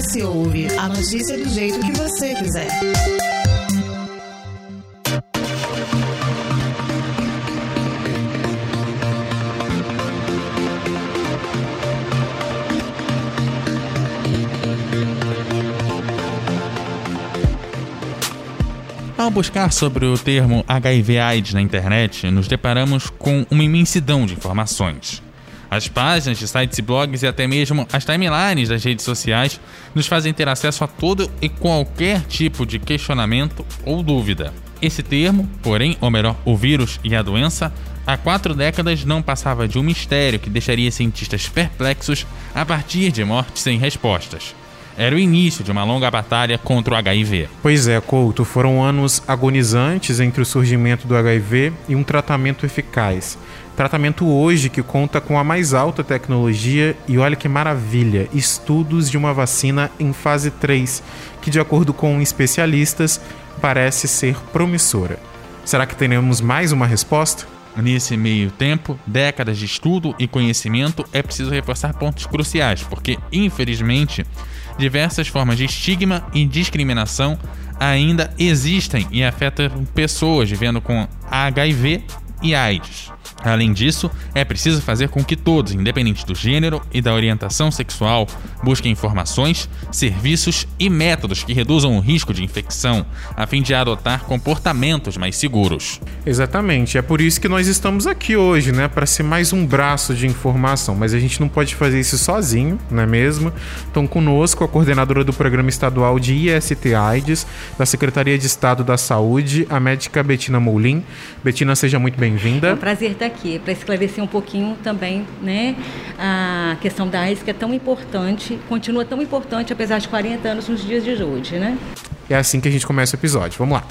Acesse e ouve a notícia do jeito que você quiser. Ao buscar sobre o termo HIV/AIDS na internet, nos deparamos com uma imensidão de informações. As páginas de sites e blogs e até mesmo as timelines das redes sociais nos fazem ter acesso a todo e qualquer tipo de questionamento ou dúvida. Esse termo, porém, ou melhor, o vírus e a doença, há quatro décadas não passava de um mistério que deixaria cientistas perplexos a partir de mortes sem respostas era o início de uma longa batalha contra o HIV. Pois é, Couto, foram anos agonizantes entre o surgimento do HIV e um tratamento eficaz. Tratamento hoje que conta com a mais alta tecnologia e olha que maravilha, estudos de uma vacina em fase 3, que de acordo com especialistas parece ser promissora. Será que teremos mais uma resposta? Nesse meio tempo, décadas de estudo e conhecimento, é preciso reforçar pontos cruciais, porque, infelizmente, diversas formas de estigma e discriminação ainda existem e afetam pessoas vivendo com HIV e AIDS. Além disso, é preciso fazer com que todos, independente do gênero e da orientação sexual, busquem informações, serviços e métodos que reduzam o risco de infecção, a fim de adotar comportamentos mais seguros. Exatamente, é por isso que nós estamos aqui hoje, né, para ser mais um braço de informação, mas a gente não pode fazer isso sozinho, não é mesmo? Então, conosco a coordenadora do Programa Estadual de IST AIDS, da Secretaria de Estado da Saúde, a médica Betina Moulin. Betina, seja muito bem-vinda. É um prazer estar aqui para esclarecer um pouquinho também né, a questão da AIDS, que é tão importante, continua tão importante apesar de 40 anos nos dias de hoje. Né? É assim que a gente começa o episódio. Vamos lá.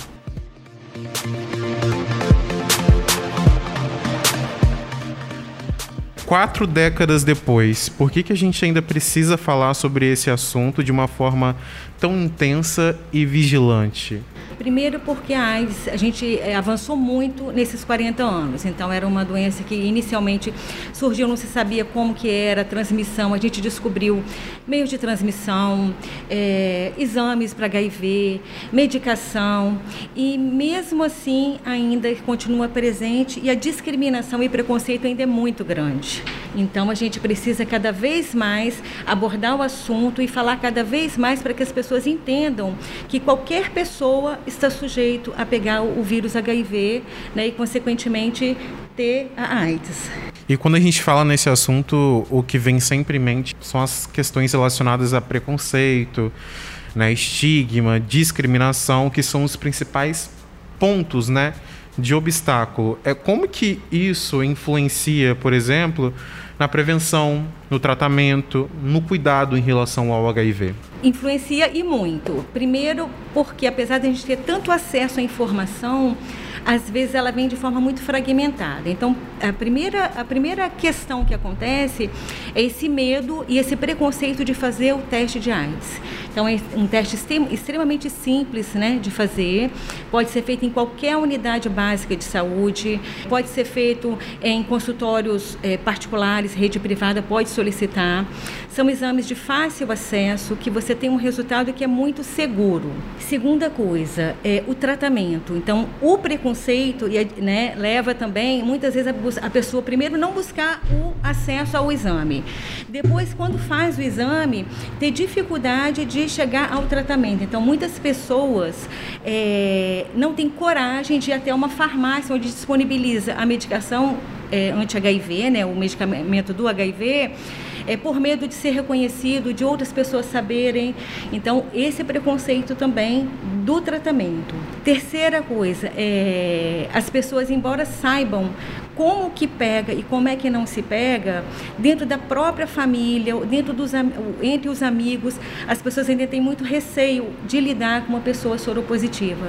Quatro décadas depois, por que, que a gente ainda precisa falar sobre esse assunto de uma forma tão intensa e vigilante? Primeiro porque a AIDS, a gente é, avançou muito nesses 40 anos. Então era uma doença que inicialmente surgiu, não se sabia como que era transmissão. A gente descobriu meios de transmissão, é, exames para HIV, medicação. E mesmo assim ainda continua presente e a discriminação e preconceito ainda é muito grande. Então a gente precisa cada vez mais abordar o assunto e falar cada vez mais para que as pessoas entendam que qualquer pessoa está sujeito a pegar o vírus HIV né, e, consequentemente, ter a AIDS. E quando a gente fala nesse assunto, o que vem sempre em mente são as questões relacionadas a preconceito, né, estigma, discriminação, que são os principais pontos, né, de obstáculo. É como que isso influencia, por exemplo, na prevenção, no tratamento, no cuidado em relação ao HIV? Influencia e muito. Primeiro, porque apesar de a gente ter tanto acesso à informação, às vezes ela vem de forma muito fragmentada. Então, a primeira, a primeira questão que acontece é esse medo e esse preconceito de fazer o teste de AIDS. Então, é um teste extremamente simples né, de fazer, pode ser feito em qualquer unidade básica de saúde, pode ser feito em consultórios é, particulares, rede privada pode solicitar. São exames de fácil acesso, que você tem um resultado que é muito seguro. Segunda coisa, é o tratamento. Então, o preconceito né, leva também, muitas vezes, a pessoa primeiro não buscar o acesso ao exame. Depois, quando faz o exame, ter dificuldade de chegar ao tratamento. Então, muitas pessoas é, não têm coragem de ir até uma farmácia onde disponibiliza a medicação é, anti-HIV, né, o medicamento do HIV, é, por medo de ser reconhecido, de outras pessoas saberem. Então, esse preconceito também do tratamento. Terceira coisa, é, as pessoas, embora saibam como que pega e como é que não se pega, dentro da própria família, dentro dos, entre os amigos, as pessoas ainda têm muito receio de lidar com uma pessoa soropositiva.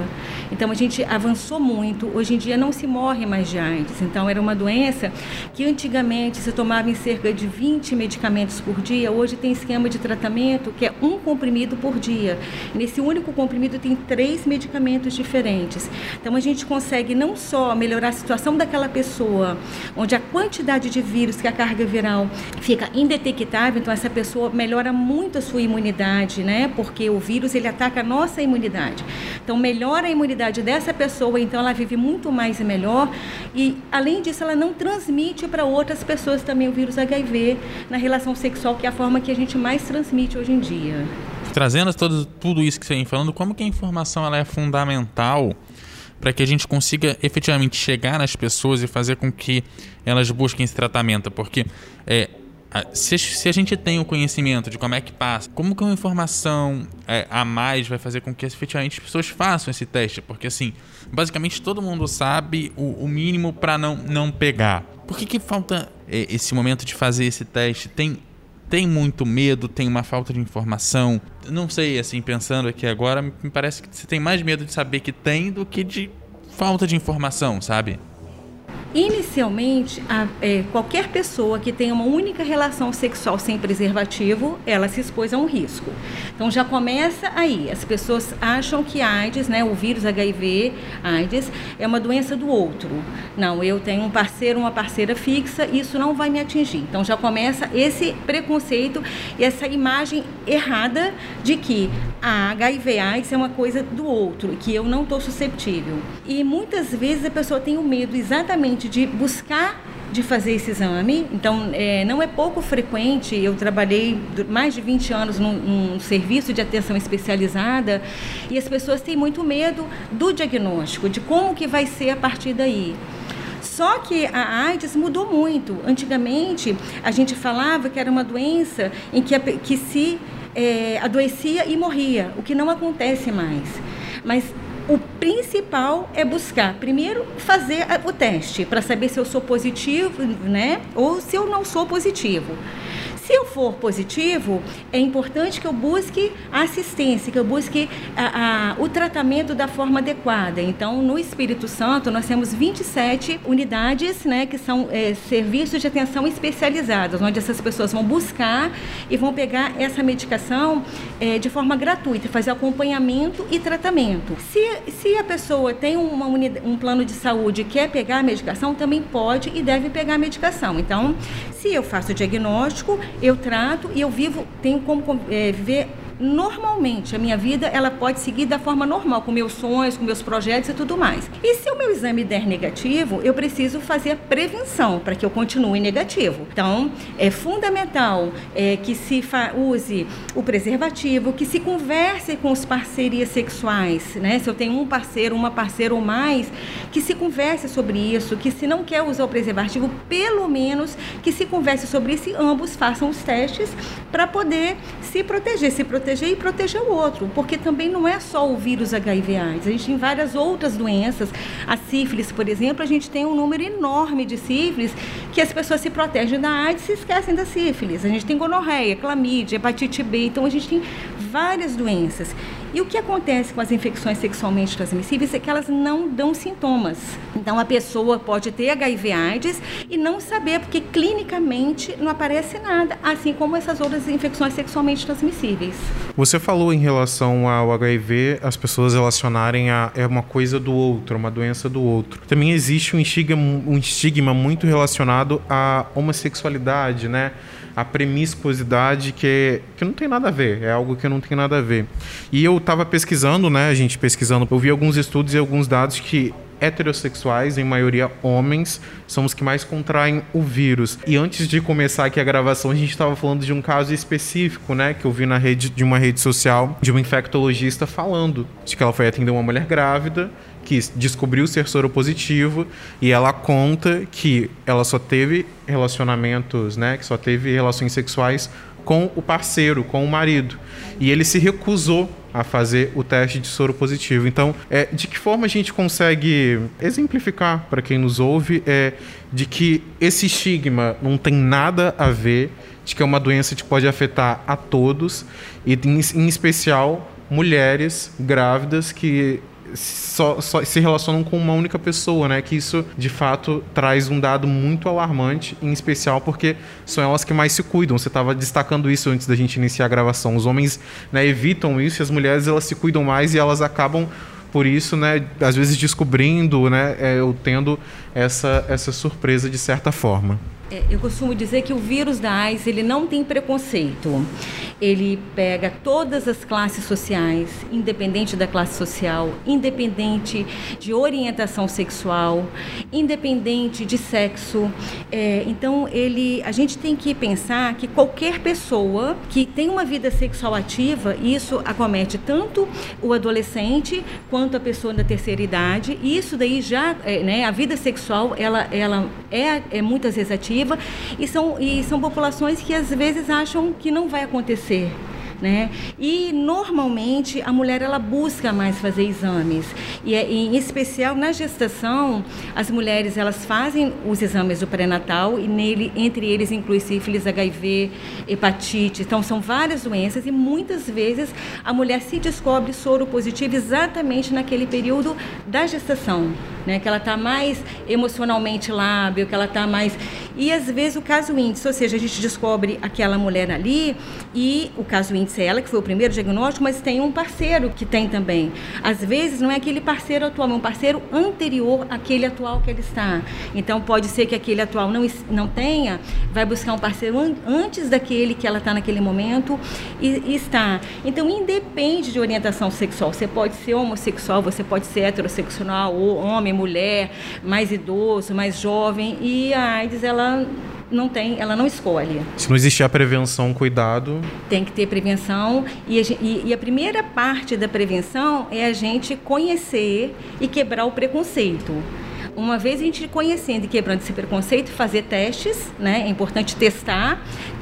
Então a gente avançou muito, hoje em dia não se morre mais de AIDS. Então era uma doença que antigamente se tomava em cerca de 20 medicamentos por dia, hoje tem esquema de tratamento que é um comprimido por dia. Nesse único comprimido tem três medicamentos diferentes. Então a gente consegue não só melhorar a situação daquela pessoa, pessoa onde a quantidade de vírus, que a carga viral fica indetectável, então essa pessoa melhora muito a sua imunidade, né? Porque o vírus ele ataca a nossa imunidade. Então melhora a imunidade dessa pessoa, então ela vive muito mais e melhor e além disso ela não transmite para outras pessoas também o vírus HIV na relação sexual, que é a forma que a gente mais transmite hoje em dia. Trazendo todo, tudo isso que você vem falando, como que a informação ela é fundamental para que a gente consiga efetivamente chegar nas pessoas e fazer com que elas busquem esse tratamento? Porque é, se, se, a gente tem o conhecimento de como é que passa, como que uma informação é, a mais vai fazer com que efetivamente as pessoas façam esse teste? Porque assim, basicamente todo mundo sabe o, o mínimo para não, não pegar. Por que, que falta é, esse momento de fazer esse teste? Tem tem muito medo, tem uma falta de informação. Não sei, assim, pensando aqui agora, me parece que você tem mais medo de saber que tem do que de falta de informação, sabe? Inicialmente, a, é, qualquer pessoa que tenha uma única relação sexual sem preservativo, ela se expôs a um risco. Então já começa aí. As pessoas acham que AIDS, né, o vírus HIV, AIDS, é uma doença do outro. Não, eu tenho um parceiro, uma parceira fixa, isso não vai me atingir. Então já começa esse preconceito e essa imagem errada de que a HIV AIDS é uma coisa do outro, que eu não estou susceptível. E muitas vezes a pessoa tem o medo exatamente de buscar de fazer esse exame. Então, é, não é pouco frequente. Eu trabalhei mais de 20 anos num, num, serviço de atenção especializada e as pessoas têm muito medo do diagnóstico, de como que vai ser a partir daí. Só que a AIDS mudou muito. Antigamente, a gente falava que era uma doença em que, a, que se é, adoecia e morria, o que não acontece mais. Mas o principal é buscar, primeiro, fazer o teste para saber se eu sou positivo, né? Ou se eu não sou positivo. Se eu for positivo, é importante que eu busque a assistência, que eu busque a, a, o tratamento da forma adequada. Então, no Espírito Santo, nós temos 27 unidades, né, que são é, serviços de atenção especializados, onde essas pessoas vão buscar e vão pegar essa medicação é, de forma gratuita, fazer acompanhamento e tratamento. Se, se a pessoa tem uma unidade, um plano de saúde e quer pegar a medicação, também pode e deve pegar a medicação. Então, se eu faço o diagnóstico, eu trato e eu vivo, tenho como é, viver normalmente. A minha vida ela pode seguir da forma normal, com meus sonhos, com meus projetos e tudo mais. E se o meu exame der negativo, eu preciso fazer a prevenção para que eu continue negativo. Então, é fundamental é, que se use o preservativo, que se converse com os parcerias sexuais, né? Se eu tenho um parceiro, uma parceira ou mais, que se converse sobre isso, que se não quer usar o preservativo, pelo menos que se converse sobre isso e ambos façam os testes para poder se proteger, se proteger proteger e proteger o outro, porque também não é só o vírus HIV AIDS, a gente tem várias outras doenças. A sífilis, por exemplo, a gente tem um número enorme de sífilis que as pessoas se protegem da AIDS e se esquecem da sífilis. A gente tem gonorreia, clamídia, hepatite B, então a gente tem várias doenças. E o que acontece com as infecções sexualmente transmissíveis é que elas não dão sintomas. Então a pessoa pode ter HIV AIDS e não saber, porque clinicamente não aparece nada, assim como essas outras infecções sexualmente transmissíveis. Você falou em relação ao HIV, as pessoas relacionarem a é uma coisa do outro, uma doença do outro. Também existe um estigma, um estigma muito relacionado à homossexualidade, né? A promiscuosidade que, que não tem nada a ver, é algo que não tem nada a ver. E eu estava pesquisando, né, a gente pesquisando, eu vi alguns estudos e alguns dados que heterossexuais, em maioria homens, são os que mais contraem o vírus. E antes de começar aqui a gravação, a gente estava falando de um caso específico, né, que eu vi na rede de uma rede social de uma infectologista falando de que ela foi atender uma mulher grávida que descobriu ser soropositivo e ela conta que ela só teve relacionamentos, né, que só teve relações sexuais com o parceiro, com o marido. E ele se recusou a fazer o teste de soro positivo. Então, é, de que forma a gente consegue exemplificar para quem nos ouve é, de que esse estigma não tem nada a ver, de que é uma doença que pode afetar a todos e, em, em especial, mulheres grávidas que só, só, se relacionam com uma única pessoa, né? Que isso de fato traz um dado muito alarmante, em especial porque são elas que mais se cuidam. Você estava destacando isso antes da gente iniciar a gravação. Os homens né, evitam isso e as mulheres elas se cuidam mais e elas acabam por isso, né, às vezes descobrindo, né, é, eu tendo essa, essa surpresa de certa forma. É, eu costumo dizer que o vírus da AIDS ele não tem preconceito. Ele pega todas as classes sociais, independente da classe social, independente de orientação sexual, independente de sexo. É, então ele, a gente tem que pensar que qualquer pessoa que tem uma vida sexual ativa, isso acomete tanto o adolescente quanto a pessoa da terceira idade. E isso daí já, é, né, a vida sexual ela, ela é, é muitas vezes ativa e são, e são populações que às vezes acham que não vai acontecer né? E normalmente a mulher ela busca mais fazer exames e é, em especial na gestação as mulheres elas fazem os exames do pré-natal e nele entre eles inclui sífilis, HIV, hepatite, então são várias doenças e muitas vezes a mulher se descobre soro positivo exatamente naquele período da gestação, né? Que ela está mais emocionalmente lábil, que ela está mais e às vezes o caso índice, ou seja, a gente descobre aquela mulher ali e o caso índice é ela, que foi o primeiro diagnóstico, mas tem um parceiro que tem também. Às vezes não é aquele parceiro atual, é um parceiro anterior àquele atual que ele está. Então pode ser que aquele atual não, não tenha, vai buscar um parceiro an antes daquele que ela está naquele momento e, e, está. Então independe de orientação sexual. Você pode ser homossexual, você pode ser heterossexual, ou homem, mulher, mais idoso, mais jovem, e a AIDS ela não tem, ela não escolhe. Se não existir a prevenção, cuidado. Tem que ter prevenção e a, e, e a primeira parte da prevenção é a gente conhecer e quebrar o preconceito. Uma vez a gente conhecendo e quebrando esse preconceito, fazer testes, né? É importante testar,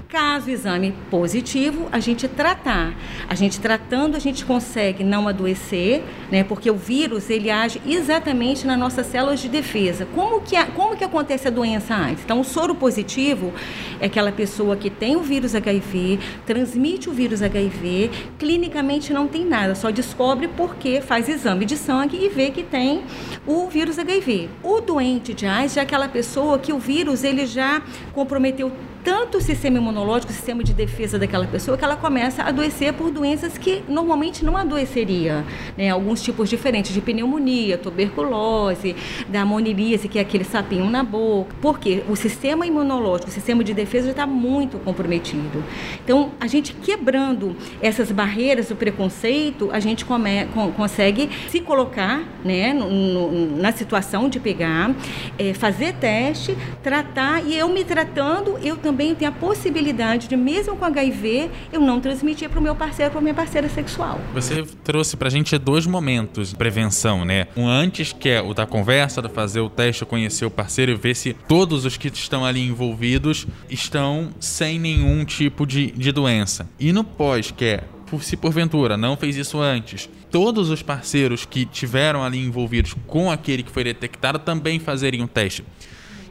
Caso o exame positivo, a gente tratar. A gente tratando, a gente consegue não adoecer, né? Porque o vírus, ele age exatamente nas nossas células de defesa. Como que, a, como que acontece a doença AIDS? Então, o soro positivo é aquela pessoa que tem o vírus HIV, transmite o vírus HIV, clinicamente não tem nada, só descobre porque faz exame de sangue e vê que tem o vírus HIV. O doente de AIDS é aquela pessoa que o vírus, ele já comprometeu tanto o sistema imunológico, o sistema de defesa daquela pessoa, que ela começa a adoecer por doenças que normalmente não adoeceria. Né? Alguns tipos diferentes de pneumonia, tuberculose, da monilíase, que é aquele sapinho na boca. Porque o sistema imunológico, o sistema de defesa já está muito comprometido. Então, a gente quebrando essas barreiras do preconceito, a gente come, com, consegue se colocar né, no, no, na situação de pegar, é, fazer teste, tratar, e eu me tratando, eu também também tem a possibilidade de, mesmo com HIV, eu não transmitir para o meu parceiro, para minha parceira sexual. Você trouxe para a gente dois momentos de prevenção, né? Um antes, que é o da conversa, de fazer o teste, conhecer o parceiro e ver se todos os que estão ali envolvidos estão sem nenhum tipo de, de doença. E no pós, que é se porventura não fez isso antes, todos os parceiros que tiveram ali envolvidos com aquele que foi detectado também fazeriam o teste.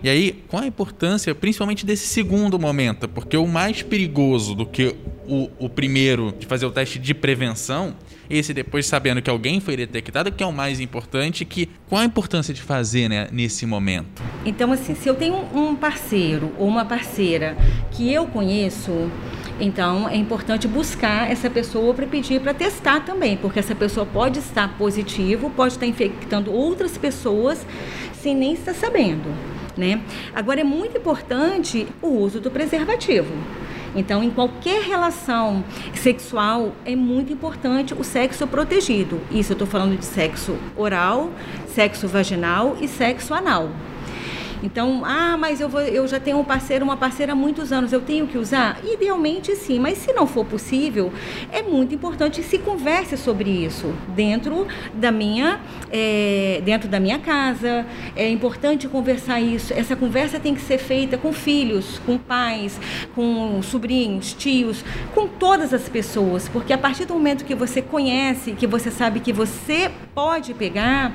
E aí, qual a importância, principalmente desse segundo momento? Porque o mais perigoso do que o, o primeiro de fazer o teste de prevenção, esse depois sabendo que alguém foi detectado, que é o mais importante, que qual a importância de fazer né, nesse momento? Então, assim, se eu tenho um parceiro ou uma parceira que eu conheço, então é importante buscar essa pessoa para pedir para testar também, porque essa pessoa pode estar positivo, pode estar infectando outras pessoas sem nem estar sabendo né? Agora é muito importante o uso do preservativo. Então, em qualquer relação sexual, é muito importante o sexo protegido. Isso eu estou falando de sexo oral, sexo vaginal e sexo anal. Então, ah, mas eu, vou, eu já tenho um parceiro, uma parceira há muitos anos, eu tenho que usar? Idealmente sim, mas se não for possível, é muito importante se converse sobre isso dentro da minha, é, dentro da minha casa. É importante conversar isso. Essa conversa tem que ser feita com filhos, com pais, com sobrinhos, tios, com todas as pessoas, porque a partir do momento que você conhece, que você sabe que você pode pegar,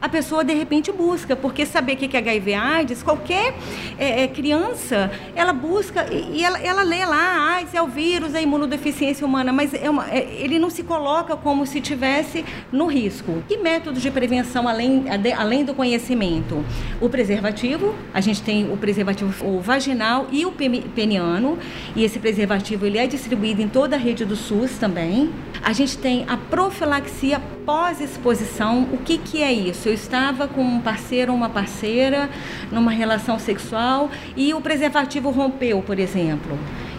a pessoa de repente busca, porque saber o que é HIV AIDS, qualquer é, é, criança, ela busca e, ela, ela lê lá, AIDS é o vírus, é a imunodeficiência humana, mas é uma, é, ele não se coloca como se tivesse no risco. Que métodos de prevenção além, além do conhecimento? O preservativo, a gente tem o preservativo o vaginal e o peniano, e esse preservativo ele é distribuído em toda a rede do SUS também. A gente tem a profilaxia pós-exposição. O que, que é isso? Eu estava com um parceiro ou uma parceira numa relação sexual e o preservativo rompeu, por exemplo.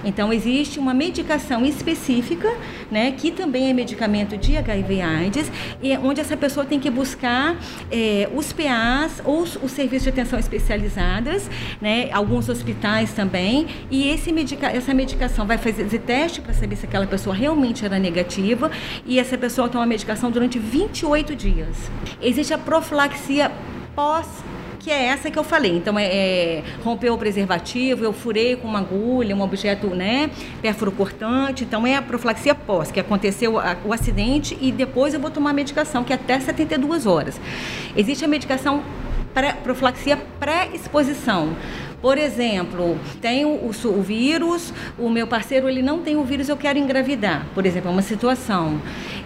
Então, existe uma medicação específica, né, que também é medicamento de HIV/AIDS, e onde essa pessoa tem que buscar é, os PAs ou os, os, serviços de atenção especializadas, né, alguns hospitais também, e esse medica essa medicação vai fazer teste para saber se aquela pessoa realmente era negativa, e essa pessoa toma a medicação durante 28 dias. Existe a profilaxia pós que é essa que eu falei. Então, é, é rompeu o preservativo, eu furei com uma agulha, um objeto, né, pérfuro cortante. Então, é a profilaxia pós, que aconteceu a, o acidente e depois eu vou tomar a medicação, que é até 72 horas. Existe a medicação pré, profilaxia pré-exposição. Por exemplo, tenho o, o, vírus, o meu parceiro ele não tem o vírus, eu quero engravidar. Por exemplo, é uma situação.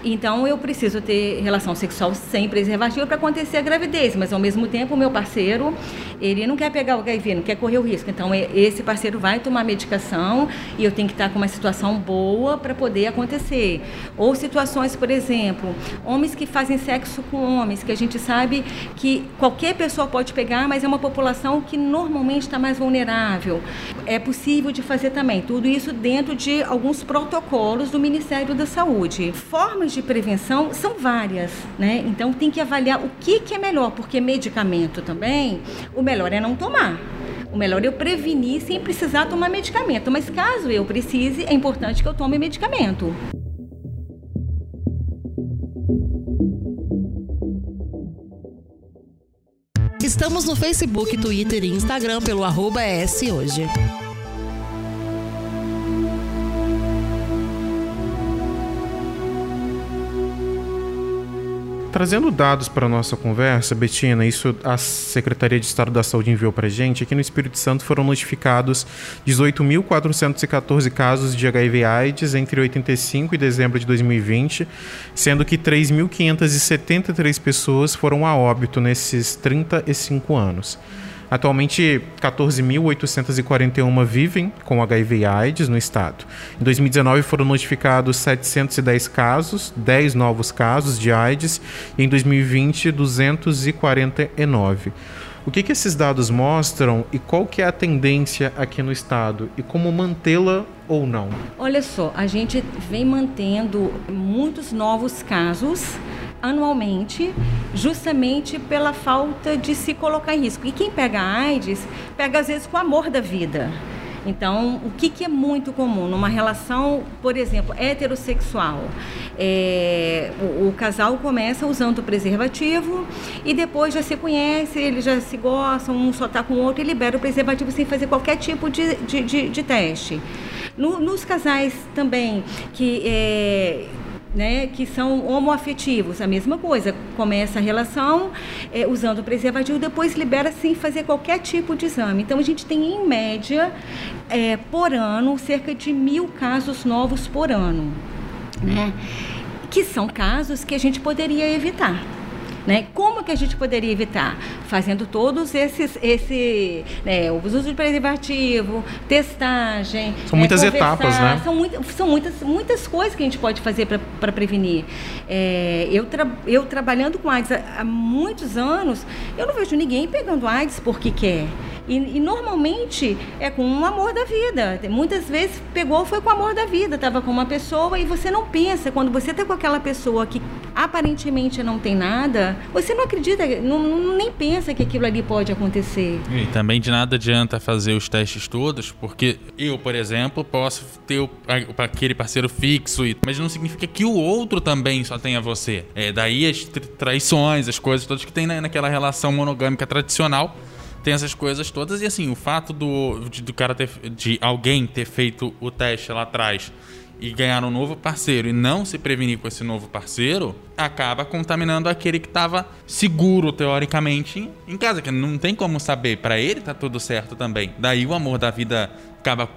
Então eu preciso ter relação sexual sem preservativo para acontecer a gravidez, mas ao mesmo tempo o meu parceiro, ele não quer pegar o HIV, não quer correr o risco. Então esse parceiro vai tomar medicação e eu tenho que estar com uma situação boa para poder acontecer. Ou situações, por exemplo, homens que fazem sexo com homens, que a gente sabe que qualquer pessoa pode pegar, mas é uma população que normalmente está mais vulnerável. É possível de fazer também tudo isso dentro de alguns protocolos do Ministério da Saúde. Formas de prevenção são várias, né? Então tem que avaliar o que, que é melhor, porque medicamento também, o melhor é não tomar. O melhor é eu prevenir sem precisar tomar medicamento. Mas caso eu precise, é importante que eu tome medicamento. Estamos no Facebook, Twitter e Instagram pelo arroba hoje. Trazendo dados para a nossa conversa, Betina, isso a Secretaria de Estado da Saúde enviou para a gente. Aqui no Espírito Santo foram notificados 18.414 casos de HIV/AIDS entre 85 e dezembro de 2020, sendo que 3.573 pessoas foram a óbito nesses 35 anos. Atualmente, 14.841 vivem com HIV e AIDS no estado. Em 2019 foram notificados 710 casos, 10 novos casos de AIDS, e em 2020 249. O que, que esses dados mostram e qual que é a tendência aqui no estado e como mantê-la ou não? Olha só, a gente vem mantendo muitos novos casos anualmente, justamente pela falta de se colocar em risco. E quem pega AIDS, pega às vezes com o amor da vida. Então, o que, que, é muito comum numa relação, por exemplo, heterossexual? É, o, o, casal começa usando preservativo e depois já se conhece, eles já se gostam, um só está com o outro e libera o preservativo sem fazer qualquer tipo de, de, de, de teste. No, nos casais também que é, né, que são homoafetivos, a mesma coisa. Começa a relação é, usando o preservativo, depois libera sem fazer qualquer tipo de exame. Então a gente tem em média é, por ano cerca de mil casos novos por ano, né? Que são casos que a gente poderia evitar. Né? Como que a gente poderia evitar? Fazendo todos esses, esse, né, o uso de preservativo, testagem. São muitas etapas, né? São, muito, são muitas, muitas coisas que a gente pode fazer para prevenir. É, eu, tra, eu trabalhando com AIDS há, há muitos anos, eu não vejo ninguém pegando AIDS porque quer. E, e, normalmente é com o amor da vida. Muitas vezes pegou, foi com o amor da vida. Estava com uma pessoa e você não pensa, quando você está com aquela pessoa que aparentemente não tem nada, você não acredita, não, nem pensa que aquilo ali pode acontecer. E também de nada adianta fazer os testes todos, porque eu, por exemplo, posso ter aquele parceiro fixo, mas não significa que o outro também só tenha você. É daí as traições, as coisas todas que tem naquela relação monogâmica tradicional tem essas coisas todas. E assim, o fato do, de, do cara ter, de alguém ter feito o teste lá atrás e ganhar um novo parceiro e não se prevenir com esse novo parceiro, acaba contaminando aquele que estava seguro, teoricamente, em casa, que não tem como saber. Para ele tá tudo certo também. Daí o amor da vida acaba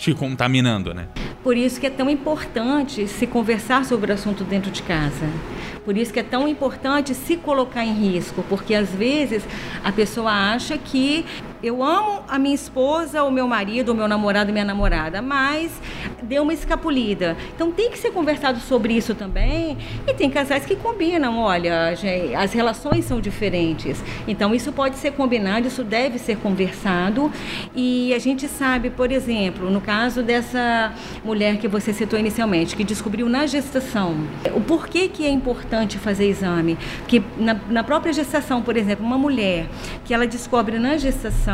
te contaminando, né? Por isso que é tão importante se conversar sobre o assunto dentro de casa. Por isso que é tão importante se colocar em risco, porque às vezes a pessoa acha que eu amo a minha esposa, o meu marido, o meu namorado, minha namorada, mas deu uma escapulida. Então tem que ser conversado sobre isso também. E tem casais que combinam, olha, as relações são diferentes. Então isso pode ser combinado, isso deve ser conversado. E a gente sabe, por exemplo, no caso dessa mulher que você citou inicialmente, que descobriu na gestação, o porquê que é importante fazer exame. Que na, na própria gestação, por exemplo, uma mulher que ela descobre na gestação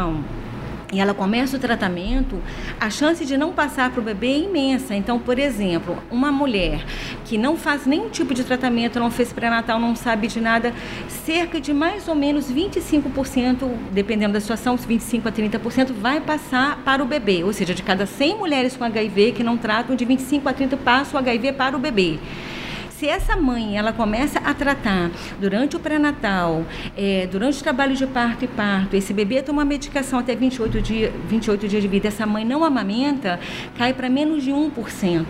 e ela começa o tratamento, a chance de não passar para o bebê é imensa. Então, por exemplo, uma mulher que não faz nenhum tipo de tratamento, não fez pré-natal, não sabe de nada, cerca de mais ou menos 25%, dependendo da situação, 25% a 30%, vai passar para o bebê. Ou seja, de cada 100 mulheres com HIV que não tratam, de 25% a 30% passa o HIV para o bebê se essa mãe ela começa a tratar durante o pré-natal, é, durante o trabalho de parto e parto, esse bebê toma medicação até 28 dias, 28 dias de vida, essa mãe não amamenta, cai para menos de 1%.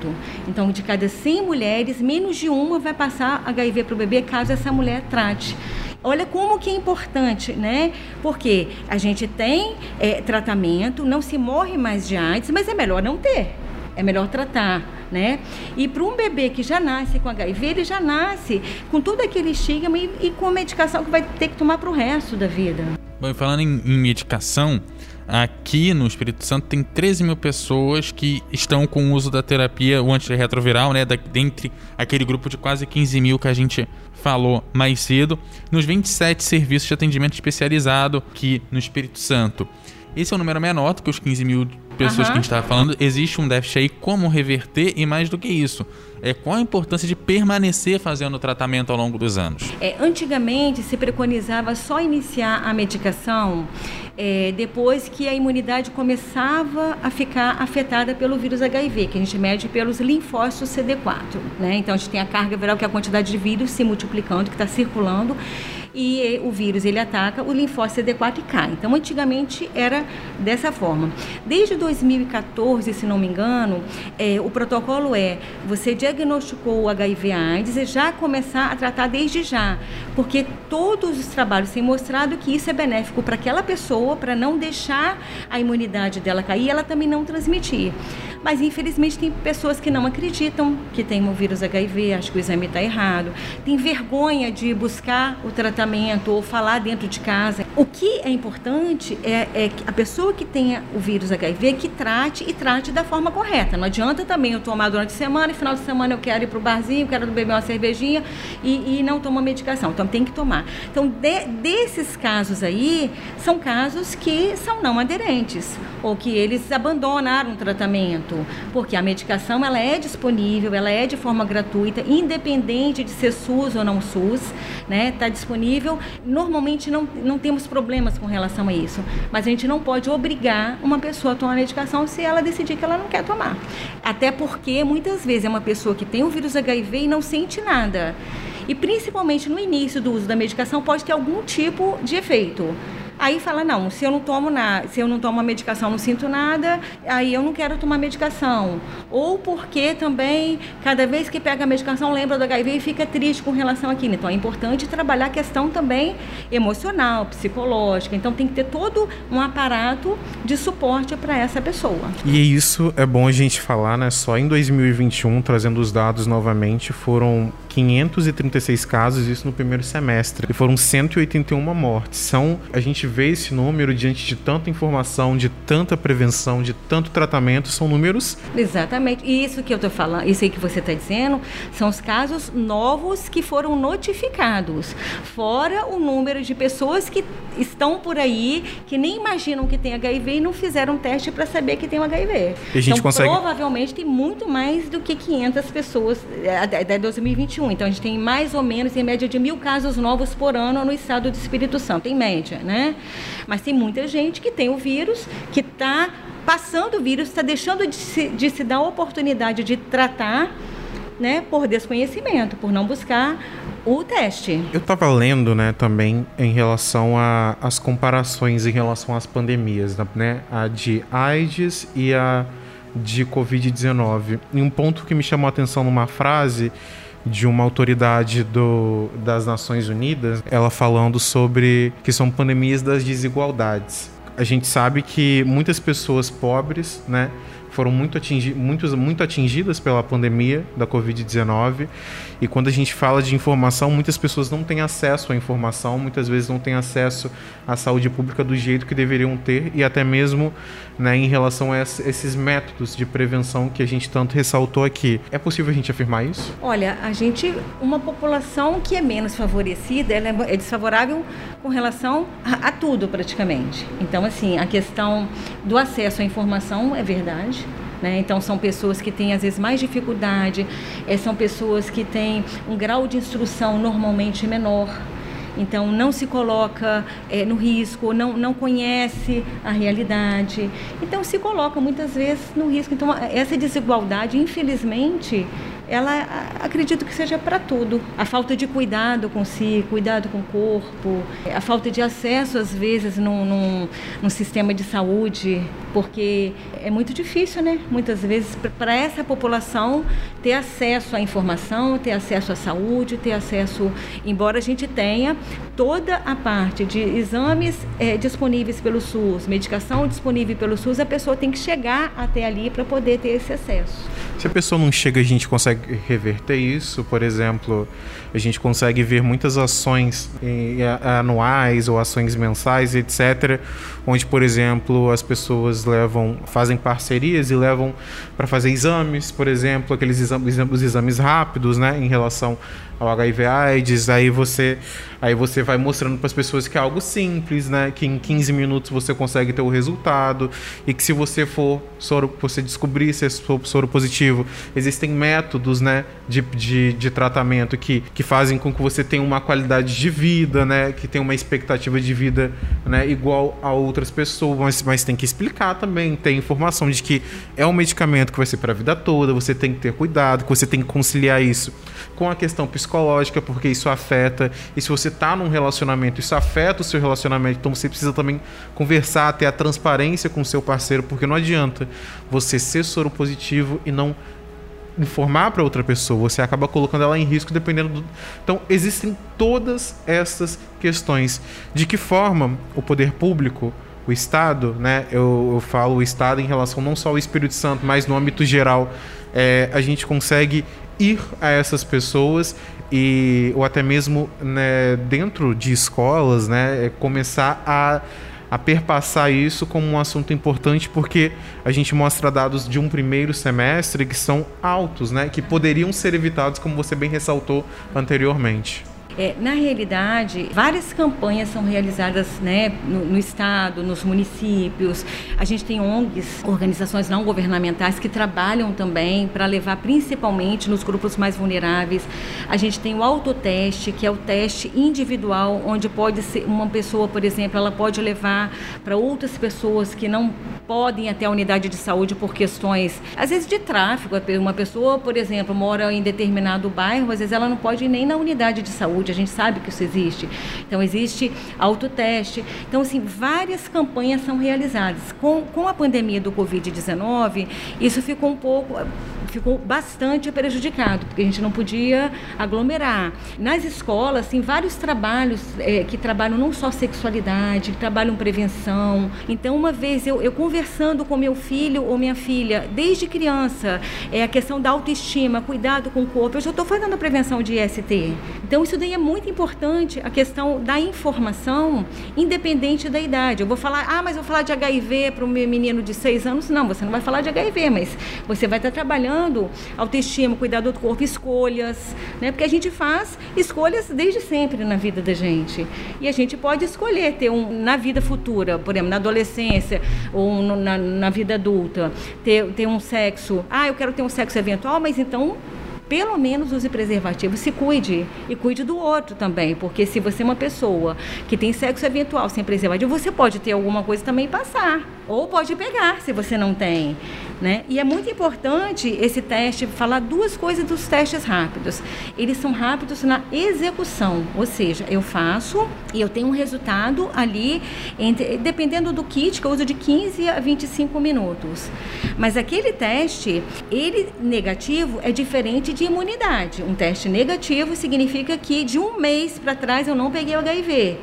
Então, de cada 100 mulheres, menos de uma vai passar HIV para o bebê caso essa mulher trate. Olha como que é importante, né? Porque a gente tem é, tratamento, não se morre mais de AIDS, mas é melhor não ter é melhor tratar, né? E para um bebê que já nasce com HIV, ele já nasce com todo aquele estigma e, e com a medicação que vai ter que tomar para o resto da vida. Bom, falando em, em medicação, aqui no Espírito Santo tem 13 mil pessoas que estão com o uso da terapia, o antirretroviral, né? Da, dentre aquele grupo de quase 15 mil que a gente falou mais cedo, nos 27 serviços de atendimento especializado aqui no Espírito Santo. Esse é um número menor do que os 15 mil pessoas uhum. que a gente estava falando. Existe um déficit aí, como reverter e mais do que isso. É, qual a importância de permanecer fazendo o tratamento ao longo dos anos? É, antigamente se preconizava só iniciar a medicação é, depois que a imunidade começava a ficar afetada pelo vírus HIV, que a gente mede pelos linfócitos CD4. Né? Então a gente tem a carga viral, que é a quantidade de vírus se multiplicando, que está circulando e o vírus ele ataca o linfócito CD4 e cai. Então, antigamente era dessa forma. Desde 2014, se não me engano, é, o protocolo é você diagnosticou o HIV/AIDS e já começar a tratar desde já, porque todos os trabalhos têm mostrado que isso é benéfico para aquela pessoa, para não deixar a imunidade dela cair, e ela também não transmitir. Mas infelizmente tem pessoas que não acreditam que tem o vírus HIV, acho que o exame está errado, tem vergonha de buscar o tratamento ou falar dentro de casa. O que é importante é, é que a pessoa que tenha o vírus HIV que trate e trate da forma correta. Não adianta também eu tomar durante a semana e final de semana eu quero ir para o barzinho, quero beber uma cervejinha e, e não tomar medicação. Então tem que tomar. Então de, desses casos aí são casos que são não aderentes ou que eles abandonaram o tratamento porque a medicação ela é disponível, ela é de forma gratuita, independente de ser SUS ou não SUS, né? Está disponível. Normalmente não, não temos problemas com relação a isso, mas a gente não pode obrigar uma pessoa a tomar medicação se ela decidir que ela não quer tomar. Até porque muitas vezes é uma pessoa que tem o vírus HIV e não sente nada. E principalmente no início do uso da medicação pode ter algum tipo de efeito. Aí fala, não, se eu não tomo nada, se eu não tomo a medicação, não sinto nada, aí eu não quero tomar medicação. Ou porque também, cada vez que pega a medicação, lembra do HIV e fica triste com relação àquilo. Então é importante trabalhar a questão também emocional, psicológica. Então tem que ter todo um aparato de suporte para essa pessoa. E isso é bom a gente falar, né? Só em 2021, trazendo os dados novamente, foram 536 casos, isso no primeiro semestre. E foram 181 mortes. São, a gente vê esse número diante de tanta informação, de tanta prevenção, de tanto tratamento, são números. Exatamente. E isso que eu estou falando, isso aí que você está dizendo, são os casos novos que foram notificados. Fora o número de pessoas que estão por aí, que nem imaginam que tem HIV e não fizeram teste para saber que tem HIV. E a gente então, consegue... provavelmente tem muito mais do que 500 pessoas é, até 2021. Então, a gente tem mais ou menos, em média, de mil casos novos por ano no estado do Espírito Santo, em média, né? Mas tem muita gente que tem o vírus, que está passando o vírus, está deixando de se, de se dar a oportunidade de tratar, né, por desconhecimento, por não buscar o teste. Eu estava lendo, né, também em relação às comparações em relação às pandemias, né, a de AIDS e a de Covid-19. E um ponto que me chamou a atenção numa frase de uma autoridade do, das Nações Unidas, ela falando sobre que são pandemias das desigualdades. a gente sabe que muitas pessoas pobres, né, foram muito, atingi muito, muito atingidas pela pandemia da Covid-19. E quando a gente fala de informação, muitas pessoas não têm acesso à informação, muitas vezes não têm acesso à saúde pública do jeito que deveriam ter, e até mesmo né, em relação a esses métodos de prevenção que a gente tanto ressaltou aqui. É possível a gente afirmar isso? Olha, a gente, uma população que é menos favorecida, ela é, é desfavorável com relação a, a tudo praticamente. Então, assim, a questão do acesso à informação é verdade. Né? Então, são pessoas que têm, às vezes, mais dificuldade, é, são pessoas que têm um grau de instrução normalmente menor. Então, não se coloca é, no risco, não, não conhece a realidade. Então, se coloca muitas vezes no risco. Então, essa desigualdade, infelizmente, ela acredito que seja para tudo. A falta de cuidado com si, cuidado com o corpo, a falta de acesso, às vezes, num, num, num sistema de saúde, porque é muito difícil, né? Muitas vezes, para essa população ter acesso à informação, ter acesso à saúde, ter acesso, embora a gente tenha toda a parte de exames é, disponíveis pelo SUS, medicação disponível pelo SUS, a pessoa tem que chegar até ali para poder ter esse acesso. Se a pessoa não chega, a gente consegue reverter isso. Por exemplo, a gente consegue ver muitas ações anuais ou ações mensais, etc., onde, por exemplo, as pessoas levam, fazem parcerias e levam para fazer exames, por exemplo, aqueles exames, exames rápidos, né, em relação ao HIV/AIDS. Aí você, aí você vai mostrando para as pessoas que é algo simples, né, que em 15 minutos você consegue ter o resultado. E que se você for soro, você descobrir se é soro positivo, existem métodos, né, de, de, de tratamento que, que fazem com que você tenha uma qualidade de vida, né, que tenha uma expectativa de vida, né, igual a outras pessoas, mas, mas tem que explicar também, tem informação de que é um medicamento que vai ser para a vida toda, você tem que ter cuidado, que você tem que conciliar isso com a questão psicológica, porque isso afeta. E se você está num relacionamento, isso afeta o seu relacionamento, então você precisa também conversar, ter a transparência com o seu parceiro, porque não adianta você ser soro positivo e não informar para outra pessoa, você acaba colocando ela em risco dependendo do. Então, existem todas essas questões. De que forma o poder público, o Estado, né? Eu, eu falo o Estado em relação não só ao Espírito Santo, mas no âmbito geral, é, a gente consegue ir a essas pessoas e ou até mesmo né, dentro de escolas, né, é começar a a perpassar isso como um assunto importante porque a gente mostra dados de um primeiro semestre que são altos, né, que poderiam ser evitados, como você bem ressaltou anteriormente. É, na realidade, várias campanhas são realizadas né, no, no, Estado, nos municípios. A gente tem ONGs, organizações não governamentais, que trabalham também para levar principalmente nos grupos mais vulneráveis. A gente tem o autoteste, que é o teste individual, onde pode ser uma pessoa, por exemplo, ela pode levar para outras pessoas que não podem até a unidade de saúde por questões, às vezes de tráfego. Uma pessoa, por exemplo, mora em determinado bairro, às vezes ela não pode ir nem na unidade de saúde, a gente sabe que isso existe. Então, existe autoteste. Então, assim, várias campanhas são realizadas. Com, com a pandemia do Covid-19, isso ficou um pouco ficou bastante prejudicado, porque a gente não podia aglomerar. Nas escolas, tem vários trabalhos é, que trabalham não só sexualidade, que trabalham prevenção. Então, uma vez eu, eu conversando com meu filho ou minha filha, desde criança, é a questão da autoestima, cuidado com o corpo, eu já estou fazendo a prevenção de IST. Então, isso daí é muito importante, a questão da informação, independente da idade. Eu vou falar, ah, mas eu vou falar de HIV para um menino de 6 anos. Não, você não vai falar de HIV, mas você vai estar trabalhando autoestima, cuidado do corpo, escolhas, né? Porque a gente faz escolhas desde sempre na vida da gente. E a gente pode escolher ter um na vida futura, por exemplo, na adolescência ou no, na, na vida adulta, ter, ter um sexo. Ah, eu quero ter um sexo eventual, mas então pelo menos use preservativo, se cuide e cuide do outro também, porque se você é uma pessoa que tem sexo eventual sem preservativo, você pode ter alguma coisa também passar, ou pode pegar se você não tem. Né? E é muito importante esse teste falar duas coisas dos testes rápidos. Eles são rápidos na execução, ou seja, eu faço e eu tenho um resultado ali, entre, dependendo do kit, que eu uso de 15 a 25 minutos. Mas aquele teste, ele negativo é diferente de imunidade. Um teste negativo significa que de um mês para trás eu não peguei o HIV.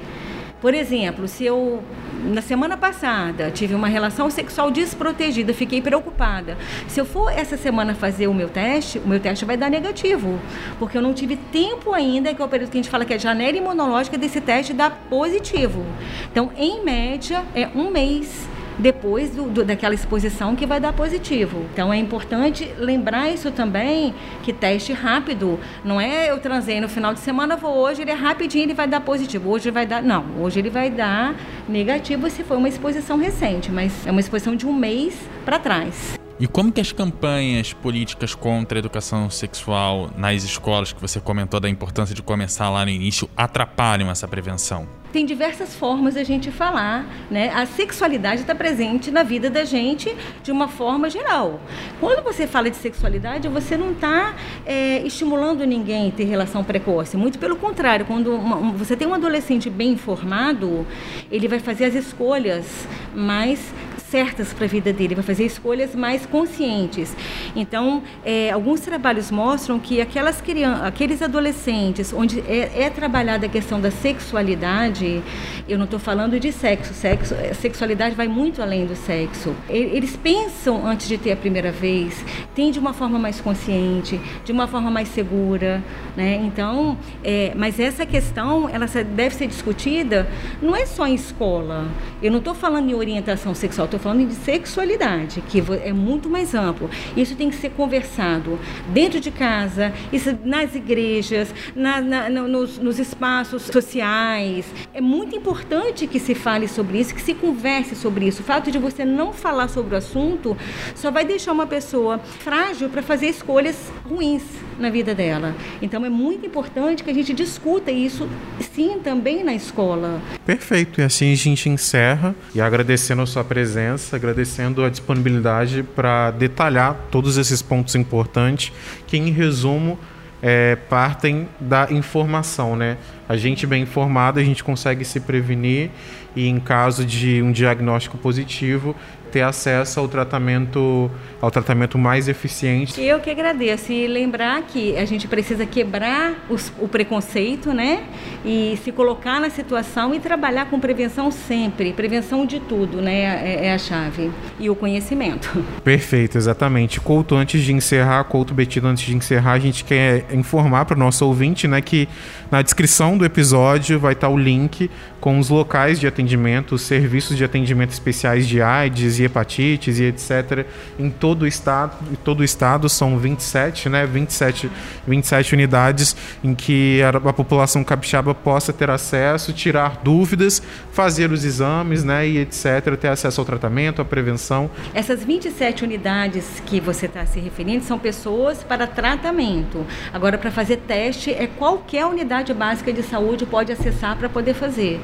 Por exemplo, se eu na semana passada tive uma relação sexual desprotegida, fiquei preocupada. Se eu for essa semana fazer o meu teste, o meu teste vai dar negativo, porque eu não tive tempo ainda, que é o período que a gente fala que é janela imunológica desse teste dar positivo. Então, em média, é um mês depois do, do, daquela exposição que vai dar positivo. Então é importante lembrar isso também, que teste rápido. Não é eu transei no final de semana, vou hoje, ele é rapidinho, ele vai dar positivo. Hoje vai dar. Não, hoje ele vai dar negativo se for uma exposição recente, mas é uma exposição de um mês para trás. E como que as campanhas políticas contra a educação sexual nas escolas, que você comentou da importância de começar lá no início, atrapalham essa prevenção? Tem diversas formas a gente falar, né? A sexualidade está presente na vida da gente de uma forma geral. Quando você fala de sexualidade, você não está é, estimulando ninguém a ter relação precoce. Muito pelo contrário, quando uma, você tem um adolescente bem informado, ele vai fazer as escolhas mais certas para a vida dele, vai fazer escolhas mais conscientes. Então, é, alguns trabalhos mostram que aquelas crianças, aqueles adolescentes onde é, é trabalhada a questão da sexualidade, eu não estou falando de sexo, sexo, é, sexualidade vai muito além do sexo. Eles pensam antes de ter a primeira vez, tem de uma forma mais consciente, de uma forma mais segura, né? Então, é, mas essa questão, ela deve ser discutida não é só em escola. Eu não estou falando em orientação sexual, estou falando de sexualidade, que é muito mais amplo. Isso tem que ser conversado dentro de casa, isso nas igrejas, na, na, nos, nos espaços sociais. É muito importante que se fale sobre isso, que se converse sobre isso. O fato de você não falar sobre o assunto só vai deixar uma pessoa frágil para fazer escolhas ruins na vida dela. Então é muito importante que a gente discuta isso sim também na escola. Perfeito. E assim a gente encerra e agradecendo a sua presença, agradecendo a disponibilidade para detalhar todos esses pontos importantes que em resumo é, partem da informação, né? A gente bem informado, a gente consegue se prevenir e em caso de um diagnóstico positivo, ter acesso ao tratamento ao tratamento mais eficiente. Eu que agradeço e lembrar que a gente precisa quebrar os, o preconceito, né? E se colocar na situação e trabalhar com prevenção sempre, prevenção de tudo, né? É, é a chave e o conhecimento. Perfeito, exatamente. Couto, antes de encerrar, Couto Betino, antes de encerrar, a gente quer informar para o nosso ouvinte, né, que na descrição do episódio vai estar o link com os locais de atendimento, os serviços de atendimento especiais de AIDS e hepatites e etc. em todo o estado. Em todo o estado são 27, né? 27, 27 unidades em que a, a população capixaba possa ter acesso, tirar dúvidas, fazer os exames, né? E etc. Ter acesso ao tratamento, à prevenção. Essas 27 unidades que você está se referindo são pessoas para tratamento. Agora, para fazer teste, é qualquer unidade básica de saúde pode acessar para poder fazer.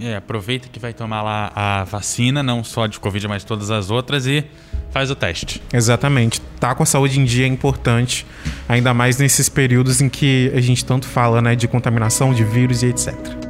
É, aproveita que vai tomar lá a vacina, não só de Covid, mas todas as outras, e faz o teste. Exatamente. Tá com a saúde em dia é importante, ainda mais nesses períodos em que a gente tanto fala né, de contaminação, de vírus e etc.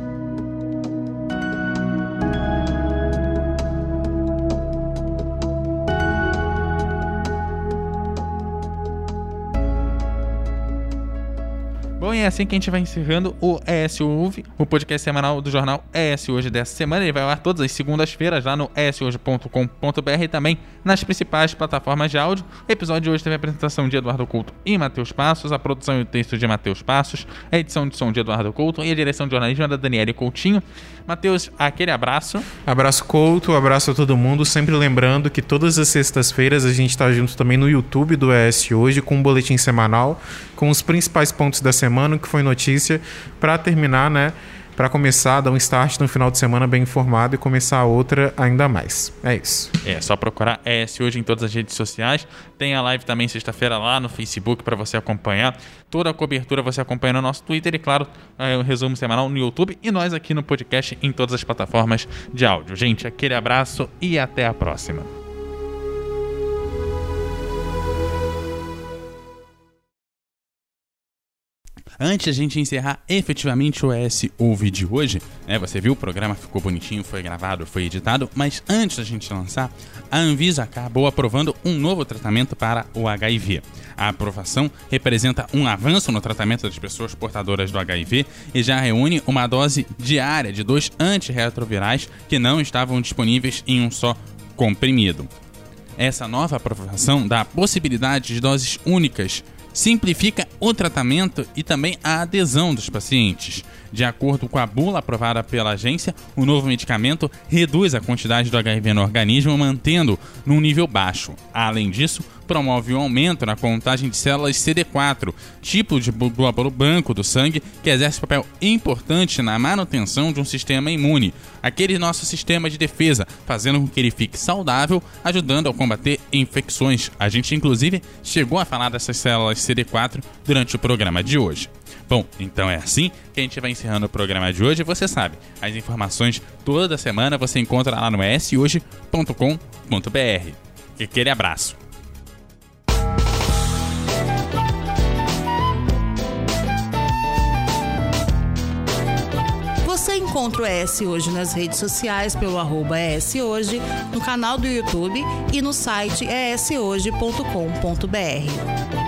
assim que a gente vai encerrando o ES Ouve, o podcast semanal do jornal ES Hoje dessa semana. Ele vai ao ar todas as segundas-feiras lá no eshoje.com.br e também nas principais plataformas de áudio. O episódio de hoje teve a apresentação de Eduardo Couto e Matheus Passos, a produção e o texto de Matheus Passos, a edição de som de Eduardo Couto e a direção de jornalismo da Daniele Coutinho. Matheus, aquele abraço. Abraço Couto, abraço a todo mundo. Sempre lembrando que todas as sextas-feiras a gente está junto também no YouTube do ES Hoje com um boletim semanal com os principais pontos da semana, que foi notícia, para terminar, né? Para começar, dar um start no final de semana bem informado e começar a outra ainda mais. É isso. É, só procurar ES hoje em todas as redes sociais. Tem a live também sexta-feira lá no Facebook para você acompanhar. Toda a cobertura você acompanha no nosso Twitter e, claro, é, o resumo semanal no YouTube e nós aqui no podcast em todas as plataformas de áudio. Gente, aquele abraço e até a próxima. Antes a gente encerrar efetivamente o ES Ouve de hoje, né, você viu, o programa ficou bonitinho, foi gravado, foi editado, mas antes da gente lançar, a Anvisa acabou aprovando um novo tratamento para o HIV. A aprovação representa um avanço no tratamento das pessoas portadoras do HIV e já reúne uma dose diária de dois antirretrovirais que não estavam disponíveis em um só comprimido. Essa nova aprovação dá a possibilidade de doses únicas simplifica o tratamento e também a adesão dos pacientes. De acordo com a bula aprovada pela agência, o novo medicamento reduz a quantidade do HIV no organismo, mantendo num nível baixo. Além disso, promove um aumento na contagem de células CD4, tipo de glóbulo branco do sangue que exerce papel importante na manutenção de um sistema imune, aquele nosso sistema de defesa, fazendo com que ele fique saudável, ajudando a combater infecções. A gente inclusive chegou a falar dessas células CD4 durante o programa de hoje. Bom, então é assim que a gente vai encerrando o programa de hoje. Você sabe, as informações toda semana você encontra lá no shoje.com.br. Aquele abraço. Você encontra o ES Hoje nas redes sociais pelo arroba ES Hoje, no canal do YouTube e no site eshoje.com.br.